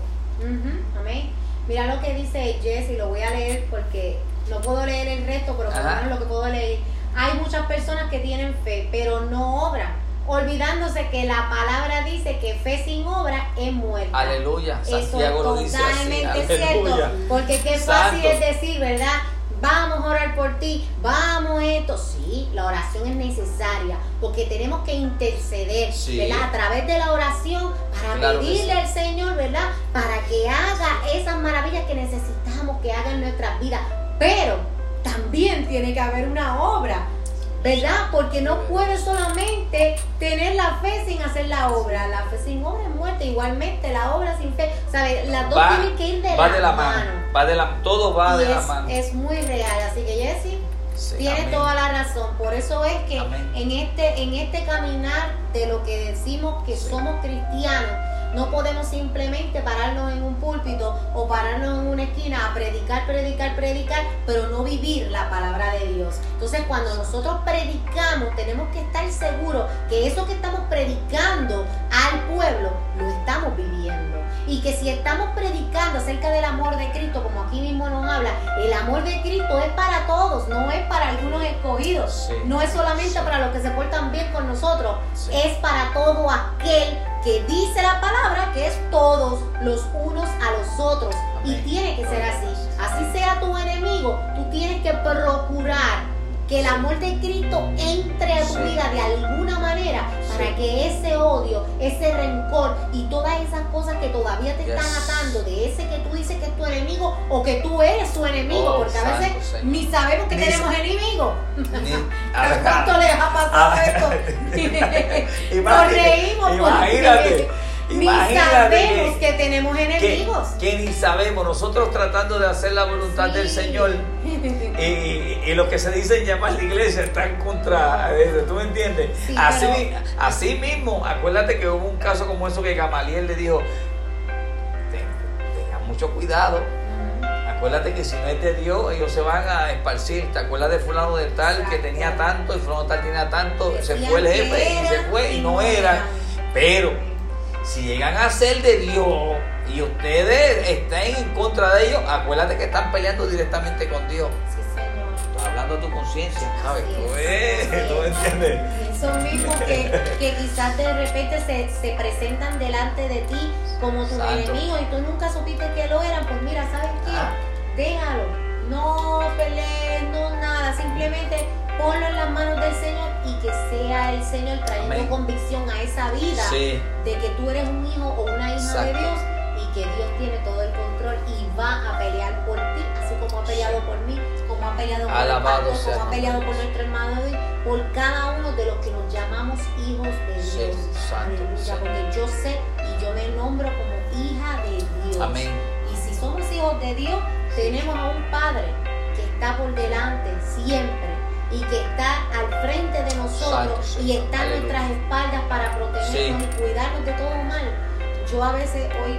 Amén. Mira lo que dice Jesse, lo voy a leer porque no puedo leer el resto, pero por lo menos lo que puedo leer. Hay muchas personas que tienen fe, pero no obran olvidándose que la palabra dice que fe sin obra es muerta. Aleluya. Santiago Eso es totalmente cierto. Porque qué fácil es decir, ¿verdad? Vamos a orar por ti, vamos esto. Sí, la oración es necesaria porque tenemos que interceder, ¿verdad? A través de la oración para pedirle al Señor, ¿verdad? Para que haga esas maravillas que necesitamos que haga en nuestras vidas. Pero también tiene que haber una obra. ¿Verdad? Porque no puedes solamente tener la fe sin hacer la obra. La fe sin obra es muerte. Igualmente, la obra sin fe, ¿sabes? Las dos tienen que ir de, la, de la mano. Va de la, todo va de la mano. Es muy real. Así que, Jesse. tiene toda la razón. Por eso es que en este, en este caminar de lo que decimos que somos cristianos, no podemos simplemente pararnos en un púlpito o pararnos en una esquina a predicar, predicar, predicar, pero no vivir la palabra de Dios. Entonces cuando nosotros predicamos tenemos que estar seguros que eso que estamos predicando al pueblo lo estamos viviendo. Y que si estamos predicando acerca del amor de Cristo, como aquí mismo nos habla, el amor de Cristo es para todos, no es para algunos escogidos, no es solamente para los que se portan bien con nosotros, es para todo aquel que dice la palabra que es todos los unos a los otros. Y tiene que ser así. Así sea tu enemigo, tú tienes que procurar que el amor de Cristo entre a tu vida de alguna manera para que ese odio, ese rencor y todas esas cosas que todavía te están atando de ese que tú dices que es tu enemigo o que tú eres su enemigo, oh, porque a veces ni sabemos que tenemos enemigos. ¿A cuánto les ha pasado esto? Nos reímos imagínate. Ni sabemos que, tenemos enemigos. que ni sabemos, nosotros tratando de hacer la voluntad del. Señor y, y lo que se dice en llamar la iglesia está en contra eso, ¿tú me entiendes? Sí, así, pero- así mismo, acuérdate que hubo un caso como eso que Gamaliel le dijo, "Ten- tengan mucho cuidado, acuérdate que si no es de Dios, ellos se van a esparcir, ¿te acuerdas de fulano de tal que tenía tanto y fulano de tal tenía tanto? Se fue el jefe y se fue y no eran. Pero si llegan a ser de Dios y ustedes estén en contra de ellos, acuérdate que están peleando directamente con Dios. Sí, Señor. Estás hablando de tu conciencia, ¿sabes? Así ¿Tú es, ves? así ¿Tú me es. entiendes? Eso mismo que, que quizás de repente se, se presentan delante de ti como tus Santo. enemigos y tú nunca supiste que lo eran, pues mira, ¿sabes qué? Ah. Déjalo, no pelees, no nada, simplemente ponlo en las manos del Señor y que sea el Señor trayendo Amén. convicción a esa vida Sí, de que tú eres un hijo o una hija de. Dios y que Dios tiene todo el control y va a pelear por ti, así como ha peleado por mí, como ha peleado por pastor, sea como ha el peleado por nuestro hermano David, por cada uno de los que nos llamamos hijos de Dios. santo, Aleluya, sí. porque yo sé y yo me nombro como hija de Dios. amén. Y si somos hijos de Dios, tenemos a un Padre que está por delante siempre y que está al frente de nosotros Santo, y está a Aleluya. nuestras espaldas para protegernos Sí. y cuidarnos de todo mal. Yo a veces hoy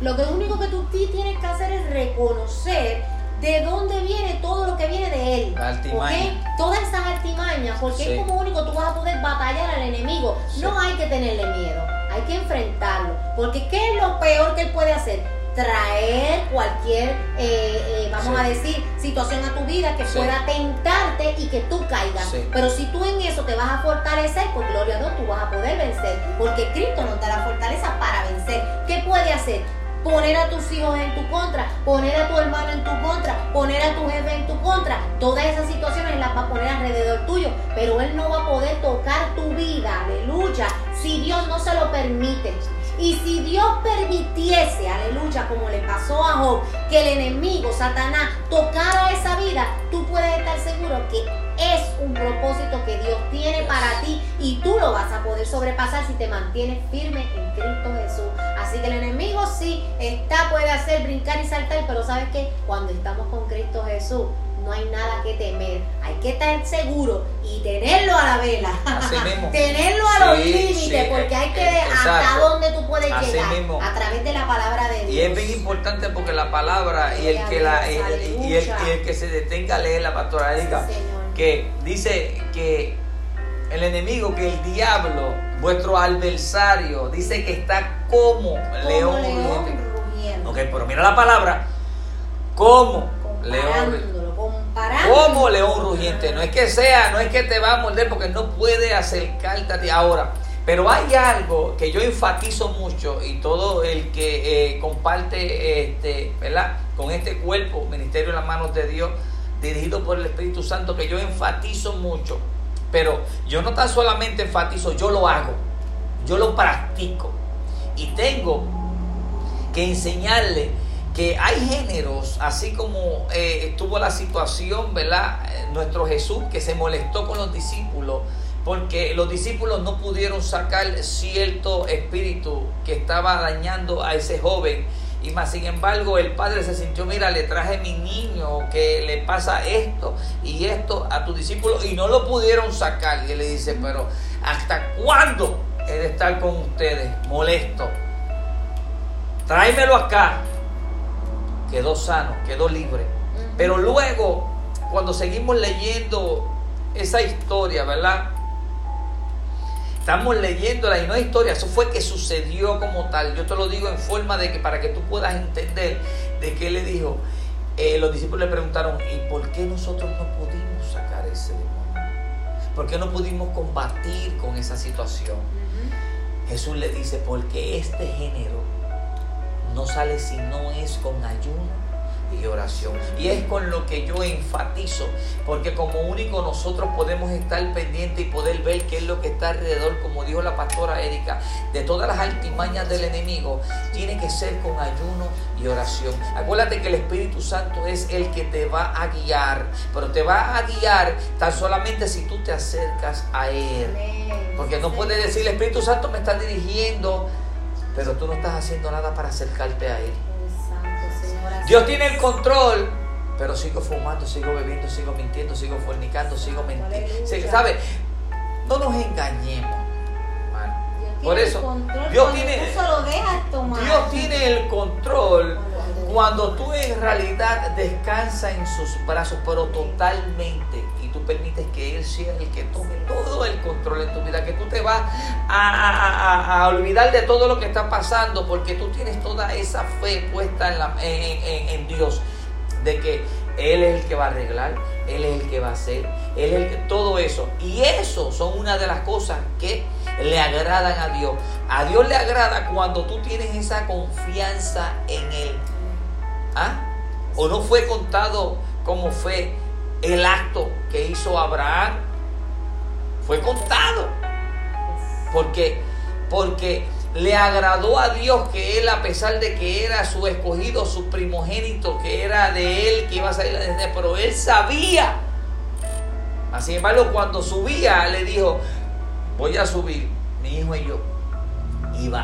Lo que único que tú ti- tienes que hacer es reconocer de dónde viene todo lo que viene de él. La artimaña. ¿ok? Todas esas artimañas, porque Sí. es como único tú vas a poder batallar al enemigo. Sí. No hay que tenerle miedo, hay que enfrentarlo. Porque ¿qué es lo peor que él puede hacer? Traer cualquier, eh, eh, vamos Sí. a decir, situación a tu vida que Sí. pueda tentarte y que tú caigas. Sí. Pero si tú en eso te vas a fortalecer, pues gloria a Dios, tú vas a poder vencer. Porque Cristo nos da la fortaleza para vencer. ¿Qué puede hacer? Poner a tus hijos en tu contra, poner a tu hermano en tu contra, poner a tu jefe en tu contra. Todas esas situaciones las va a poner alrededor tuyo, pero Él no va a poder tocar tu vida, aleluya, si Dios no se lo permite. Y si Dios permitiese, aleluya, como le pasó a Job, que el enemigo, Satanás, tocara esa vida, tú puedes estar seguro que es un propósito que Dios tiene para ti y tú lo vas a poder sobrepasar si te mantienes firme en Cristo Jesús. Así que el enemigo sí está, puede hacer brincar y saltar, pero ¿sabes qué? Cuando estamos con Cristo Jesús, no hay nada que temer. Hay que estar seguro y tenerlo a la vela. Así mismo. tenerlo a los Sí, límites, sí, porque hay que ver hasta dónde tú puedes Así llegar mismo. a través de la palabra de Dios. Y es bien importante porque la palabra y el que la y, Dios, y- y el, aleluya. y el que se detenga a leer la pastora Sí, Señor. Que dice que el enemigo, que el diablo, vuestro adversario, dice que está como Como león león rugiendo. Ok, pero mira la palabra, como león. Como león rugiente. No es que sea, no es que te va a morder porque no puede acercarte a ti ahora. Pero hay algo que yo enfatizo mucho y todo el que eh, comparte este, ¿verdad? con este cuerpo, ministerio en las manos de Dios, dirigido por el Espíritu Santo, que yo enfatizo mucho. Pero yo no tan solamente enfatizo, yo lo hago, yo lo practico. Y tengo que enseñarle que hay géneros, así como eh, estuvo la situación, ¿verdad? Eh, Nuestro Jesús que se molestó con los discípulos porque los discípulos no pudieron sacar cierto espíritu que estaba dañando a ese joven. Y más sin embargo el padre se sintió, mira, le traje mi niño que le pasa esto y esto a tu discípulo y no lo pudieron sacar. Y él le dice, pero ¿hasta cuándo he de estar con ustedes molesto? Tráemelo acá. Quedó sano, quedó libre. Pero luego, cuando seguimos leyendo esa historia, ¿verdad? Estamos leyéndola y no es historia, eso fue que sucedió como tal. Yo te lo digo en forma de que para que tú puedas entender de qué le dijo. Eh, los discípulos le preguntaron, ¿y por qué nosotros no pudimos sacar ese demonio? ¿Por qué no pudimos combatir con esa situación? Jesús le dice, porque este género no sale si no es con ayuno y oración. Y es con lo que yo enfatizo, porque como único nosotros podemos estar pendientes y poder ver qué es lo que está alrededor, como dijo la pastora Erika, de todas las altimañas del enemigo, tiene que ser con ayuno y oración. Acuérdate que el Espíritu Santo es el que te va a guiar, pero te va a guiar tan solamente si tú te acercas a Él. Porque no puedes decir, el Espíritu Santo me está dirigiendo, pero tú no estás haciendo nada para acercarte a Él. Dios tiene el control, pero sigo fumando, sigo bebiendo, sigo mintiendo, sigo fornicando, sigo mintiendo. ¿Sabe? No nos engañemos. Por eso, Dios tiene, Dios tiene el control cuando tú en realidad descansas en sus brazos, pero totalmente, tú permites que Él sea el que tome todo el control en tu vida, que tú te vas a, olvidar de todo lo que está pasando, porque tú tienes toda esa fe puesta en, Dios, de que Él es el que va a arreglar, Él es el que va a hacer, Él es el que, todo eso. Y eso son una de las cosas que le agradan a Dios. A Dios le agrada cuando tú tienes esa confianza en Él. ¿Ah? ¿O no fue contado como fue el acto que hizo Abraham? Fue contado. Porque, porque le agradó a Dios que él, a pesar de que era su escogido, su primogénito, que era de él, que iba a salir desde, pero él sabía. Así embargo, cuando subía, le dijo, voy a subir, mi hijo y yo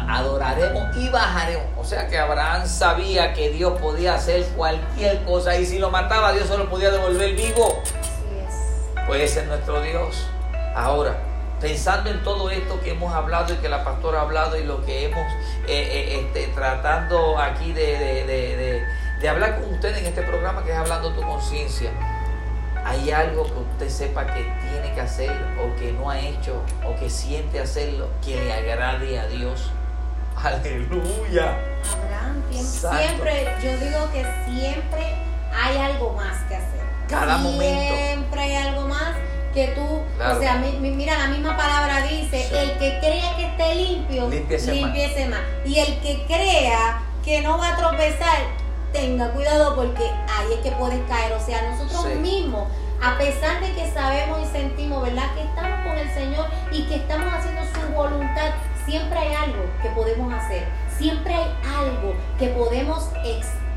adoraremos y bajaremos. O sea que Abraham sabía que Dios podía hacer cualquier cosa y si lo mataba Dios solo podía devolver vivo. Pues ese es nuestro Dios. Ahora, pensando en todo esto que hemos hablado y que la pastora ha hablado y lo que hemos eh, eh, este, tratando aquí de, de, de hablar con ustedes en este programa que es Hablando tu conciencia hay algo que usted sepa que tiene que hacer o que no ha hecho o que siente hacerlo que le agrade a Dios. Aleluya. Abraham, siempre, yo digo que siempre hay algo más que hacer. Cada momento. Siempre hay algo más que tú, o sea, mira, la misma palabra dice, el que crea que esté limpio, limpiese, más. Y el que crea que no va a tropezar, tenga cuidado porque ahí es que puedes caer. O sea, nosotros mismos, a pesar de que sabemos y sentimos, ¿verdad? Que estamos con el Señor y que estamos haciendo su voluntad, siempre hay algo que podemos hacer. Siempre hay algo que podemos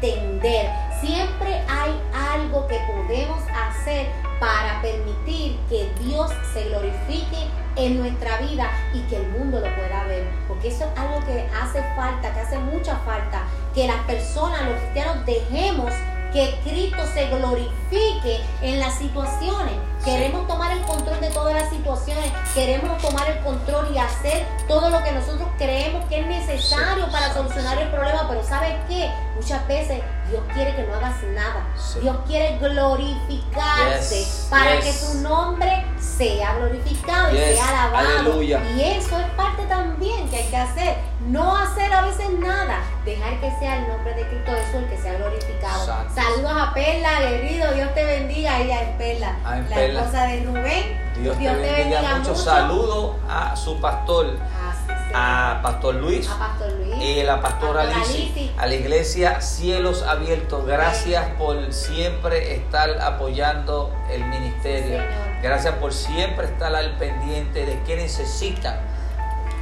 extender. Siempre hay algo que podemos hacer para permitir que Dios se glorifique en nuestra vida y que el mundo lo pueda ver. Porque eso es algo que hace falta, que hace mucha falta, que las personas, los cristianos, dejemos que Cristo se glorifique en las situaciones. Queremos tomar el control de todas las situaciones, queremos tomar el control y hacer todo lo que nosotros creemos que es necesario para solucionar el problema, pero ¿sabes qué? Muchas veces Dios quiere que no hagas nada. Dios quiere glorificarse para que su nombre sea glorificado y sea alabado. Y eso es parte también que hay que hacer. No hacer a veces nada. Dejar que sea el nombre de Cristo Jesús el que sea glorificado. Saludos a Perla, querido. Dios te bendiga. Ella es Perla, ah, la esposa de Rubén. Dios, te, bendiga, mucho. Saludos a su pastor a Pastor Luis, y a la pastora Alicia, a la iglesia Cielos Abiertos. Gracias por siempre estar apoyando el ministerio. Gracias por siempre estar al pendiente de qué necesitan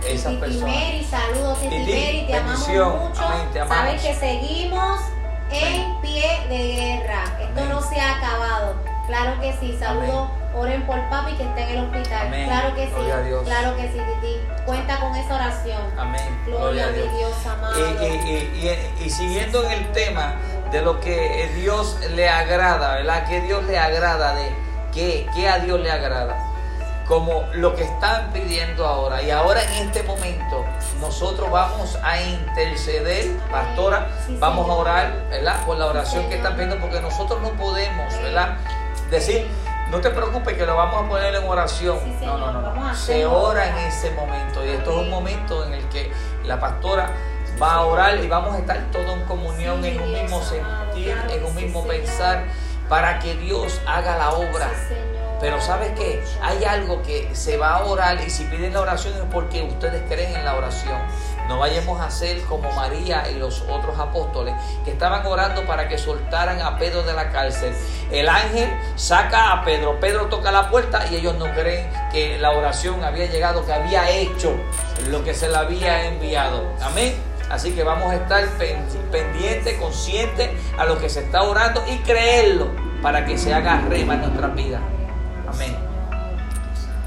esas personas. Mary, saludos Titi te amamos mucho. Sabes que seguimos en pie de guerra. Esto no se ha acabado. Claro que sí, saludos. Oren por papi que está en el hospital. Claro que sí. Claro que sí, Titi. Cuenta con esa oración. Amén. Gloria, a Dios. amado. Y, siguiendo en el tema de lo que Dios le agrada, ¿verdad? Que Dios le agrada de qué, qué a Dios le agrada. Como lo que están pidiendo ahora. Y ahora en este momento nosotros vamos a interceder, pastora, vamos a orar, ¿verdad? Por la oración que están pidiendo, porque nosotros no podemos, ¿verdad? Decir, no te preocupes que lo vamos a poner en oración. no, no, no. Se ora en ese momento. Y esto es un momento en el que la pastora va a orar y vamos a estar todos en comunión, en un mismo sentir, en un mismo pensar, para que Dios haga la obra. Pero ¿sabes qué? Hay algo que se va a orar y si piden la oración es porque ustedes creen en la oración. No vayamos a ser como María y los otros apóstoles que estaban orando para que soltaran a Pedro de la cárcel. El ángel saca a Pedro, Pedro toca la puerta y ellos no creen que la oración había llegado, que había hecho lo que se le había enviado. Amén. Así que vamos a estar pendientes, conscientes a lo que se está orando y creerlo para que se haga rema en nuestra vida. Amén.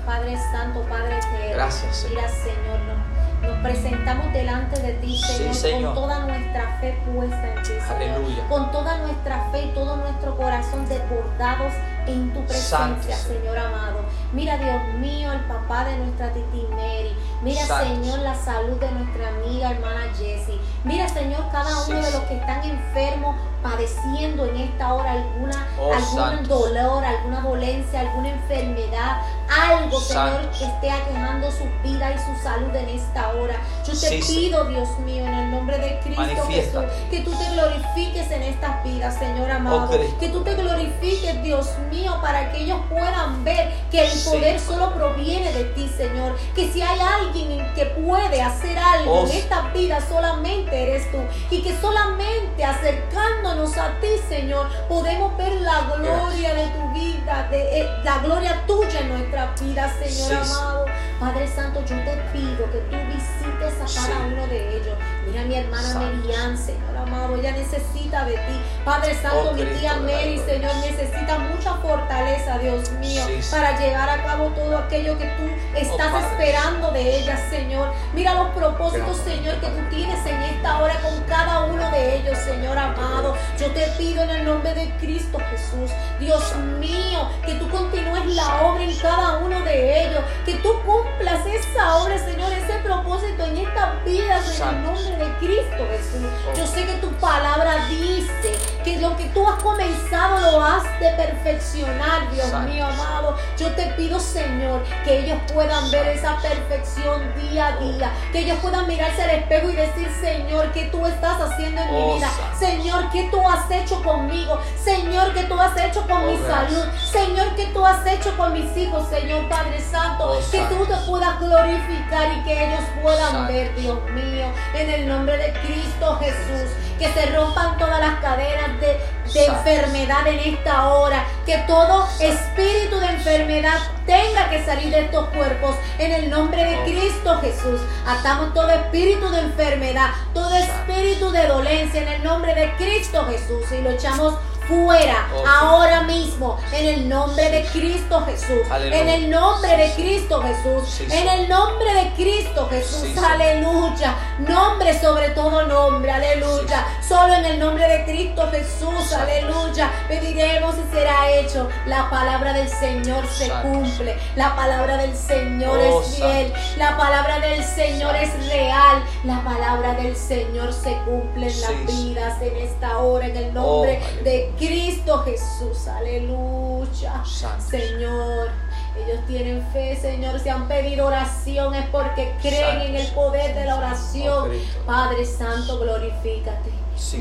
Padre Santo, Padre eterno. Gracias, Mira, Señor, nos, presentamos delante de ti, Señor, con toda nuestra fe puesta en ti, Señor. Con toda nuestra fe y todo nuestro corazón desbordados en tu presencia, Señor amado. Mira, Dios mío, el papá de nuestra Titi Mary. Mira, Señor, la salud de nuestra amiga hermana Jessie. Mira, Señor, cada uno de los que están enfermos, padeciendo en esta hora alguna, oh, algún dolor, alguna dolencia, alguna enfermedad, algo, Señor, que esté aquejando su vida y su salud en esta hora. Yo te pido, Dios mío, en el nombre de Cristo Jesús, que tú te glorifiques en estas vidas, Señor amado. Que tú te glorifiques, Dios mío, para que ellos puedan ver que el poder solo proviene de ti, Señor. Que si hay alguien que puede hacer algo en esta vida, solamente eres tú. Y que solamente acercándonos a ti, Señor, podemos ver la gloria de tu vida, de, eh, la gloria tuya en nuestra vida, Señor amado. Padre Santo, yo te pido que tú visites a cada uno de ellos. Mira mi hermana Merian, Señor. Amado, ella necesita de ti. Padre Santo, oh, mi tía Mary, Señor, necesita mucha fortaleza, Dios mío, para llevar a cabo todo aquello que tú estás oh, esperando de ella, Señor. Mira los propósitos, Señor, que tú tienes en esta hora con cada uno de ellos, Señor amado. Yo te pido en el nombre de Cristo Jesús, Dios mío, que tú continúes la obra en cada uno de ellos, que tú cumplas esa obra, Señor, ese propósito en esta vida, en el nombre de Cristo Jesús. Oh. Yo sé que tu palabra dice que lo que tú has comenzado lo has de perfeccionar, Dios mío amado. Yo te pido, Señor, que ellos puedan ver esa perfección día a día, que ellos puedan mirarse al espejo y decir, Señor, ¿qué tú estás haciendo en mi oh, vida? Señor, ¿qué tú has hecho conmigo? Señor, ¿qué tú has hecho con mi oh, salud? Señor, ¿qué tú has hecho con mis hijos? Señor Padre Santo, que tú te puedas glorificar y que ellos puedan ver, Dios mío, en el nombre de Cristo Jesús. Que se rompan todas las cadenas de, enfermedad en esta hora, que todo espíritu de enfermedad tenga que salir de estos cuerpos. En el nombre de Cristo Jesús. Atamos todo espíritu de enfermedad, todo espíritu de dolencia en el nombre de Cristo Jesús. Y lo echamos fuera ahora mismo en el nombre de Cristo Jesús. En el nombre de Cristo Jesús. en el nombre de Cristo Jesús. aleluya. Nombre sobre todo nombre. Aleluya. Solo en el nombre de Cristo Jesús. Aleluya. Pediremos y será hecho. La palabra del Señor se cumple. La palabra del Señor es oh, fiel. La palabra del Señor es real. La palabra del Señor se cumple en las vidas en esta hora. En el nombre oh, de Cristo Jesús, aleluya. Señor, ellos tienen fe, Señor. Si han pedido oración es porque creen en el poder de la oración. Padre Santo, glorifícate.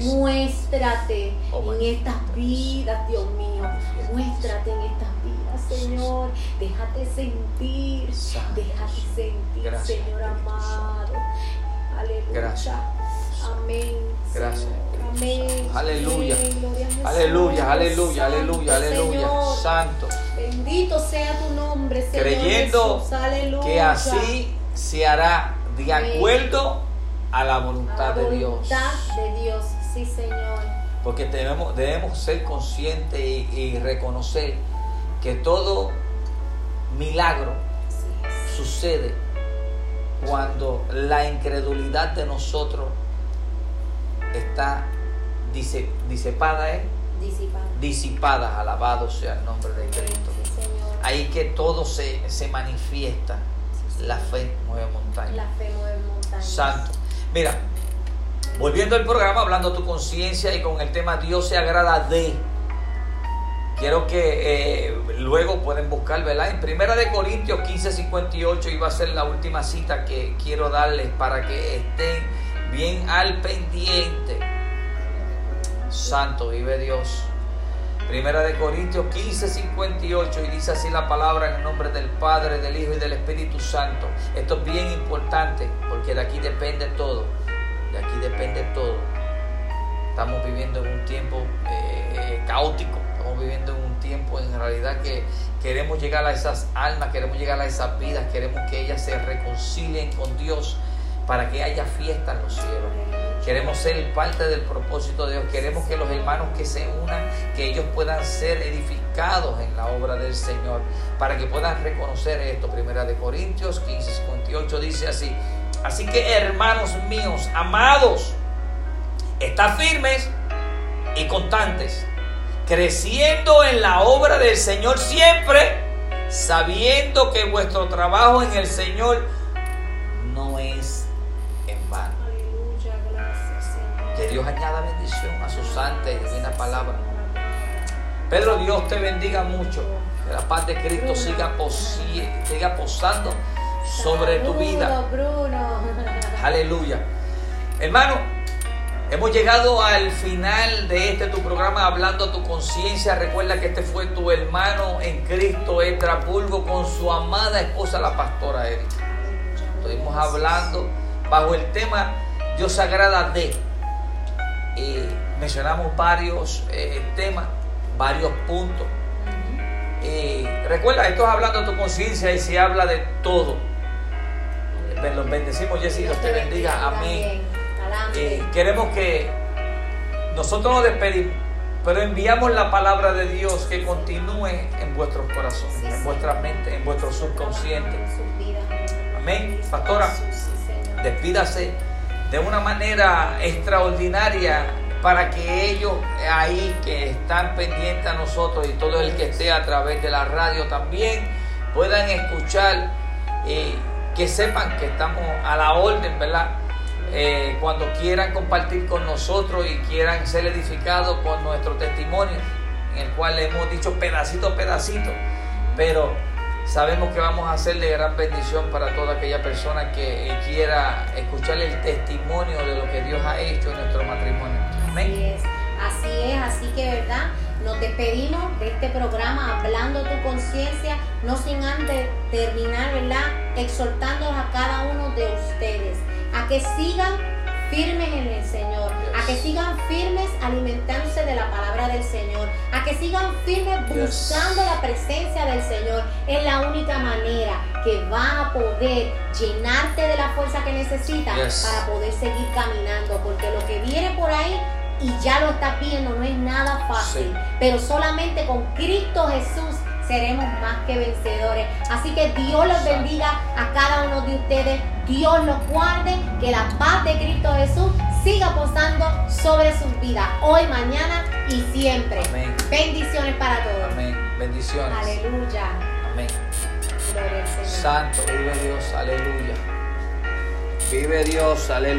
Muéstrate oh, en estas vidas, Dios mío. Muéstrate en estas vidas, Señor. Déjate sentir. Déjate sentir, Señor amado. Aleluya. Amén. Gracias. Aleluya. Aleluya, aleluya, aleluya, aleluya. Santo. Bendito sea tu nombre, Señor Creyendo que así se hará de acuerdo a la voluntad, de Dios. de Dios, sí, Señor. Porque debemos, debemos ser conscientes y, reconocer que todo milagro sucede cuando la incredulidad de nosotros está dice, disipada, ¿eh? Disipada. Disipada, alabado sea el nombre de Cristo. Ahí que todo se, se manifiesta. la fe mueve montaña. La fe mueve montaña. Santo. Mira, volviendo al programa, hablando tu conciencia y con el tema Dios se agrada de. Quiero que eh, luego pueden buscar, ¿verdad? En Primera de Corintios 15, 58 iba a ser la última cita que quiero darles para que estén bien al pendiente. Santo vive Dios. Primera de Corintios 15, 58 y dice así la palabra en el nombre del Padre, del Hijo y del Espíritu Santo. Esto es bien importante porque de aquí depende todo. De aquí depende todo. Estamos viviendo en un tiempo eh, caótico, estamos viviendo en un tiempo en realidad que queremos llegar a esas almas, queremos llegar a esas vidas, queremos que ellas se reconcilien con Dios para que haya fiesta en los cielos. Queremos ser parte del propósito de Dios. Queremos que los hermanos que se unan, que ellos puedan ser edificados en la obra del Señor, para que puedan reconocer esto. Primera de Corintios 15, 58 dice así. Así que hermanos míos, amados, estad firmes y constantes, creciendo en la obra del Señor siempre, sabiendo que vuestro trabajo en el Señor Que Dios añada bendición a su santa y divina palabra. Pedro, Dios te bendiga mucho. Que la paz de Cristo siga, posi- siga posando sobre tu vida. Bruno. Aleluya. Hermano, hemos llegado al final de este tu programa hablando a tu conciencia. Recuerda que este fue tu hermano en Cristo, Edra Pulgo, con su amada esposa, la pastora Erika. Estuvimos hablando bajo el tema Dios agrada de. Eh, mencionamos varios eh, temas, varios puntos. Eh, recuerda, esto es hablando a tu conciencia y se habla de todo. Los bendecimos, Jessy, Dios te bendiga. Amén. Queremos que nosotros nos despedimos, pero enviamos la palabra de Dios que continúe en vuestros corazones, Sí, en sí. vuestra mente, en vuestro subconsciente. Amén. Pastora, despídase de una manera extraordinaria para que ellos ahí que están pendientes a nosotros y todo el que esté a través de la radio también puedan escuchar, eh, que sepan que estamos a la orden, ¿verdad? Eh, cuando quieran compartir con nosotros y quieran ser edificados con nuestro testimonio, en el cual le hemos dicho pedacito a pedacito, pero sabemos que vamos a ser de gran bendición para toda aquella persona que quiera escuchar el testimonio de lo que Dios ha hecho en nuestro matrimonio. Así Amén. es, así es, así que verdad, nos despedimos de este programa hablando tu conciencia, no sin antes terminar, ¿verdad? Exhortándolos a cada uno de ustedes a que sigan firmes en el Señor, a que sigan firmes alimentándose de la palabra del Señor, a que sigan firmes buscando la presencia del Señor. Es la única manera que va a poder llenarte de la fuerza que necesitas para poder seguir caminando, porque lo que viene por ahí y ya lo estás viendo no es nada fácil, Sí. pero solamente con Cristo Jesús seremos más que vencedores. Así que Dios los bendiga a cada uno de ustedes, Dios los guarde, que la paz de Cristo Jesús siga posando sobre sus vidas, hoy, mañana y siempre. Amén. Bendiciones para todos. Amén. Bendiciones. Aleluya. Amén. Gloria al Señor. Santo, vive Dios, aleluya. Vive Dios, aleluya.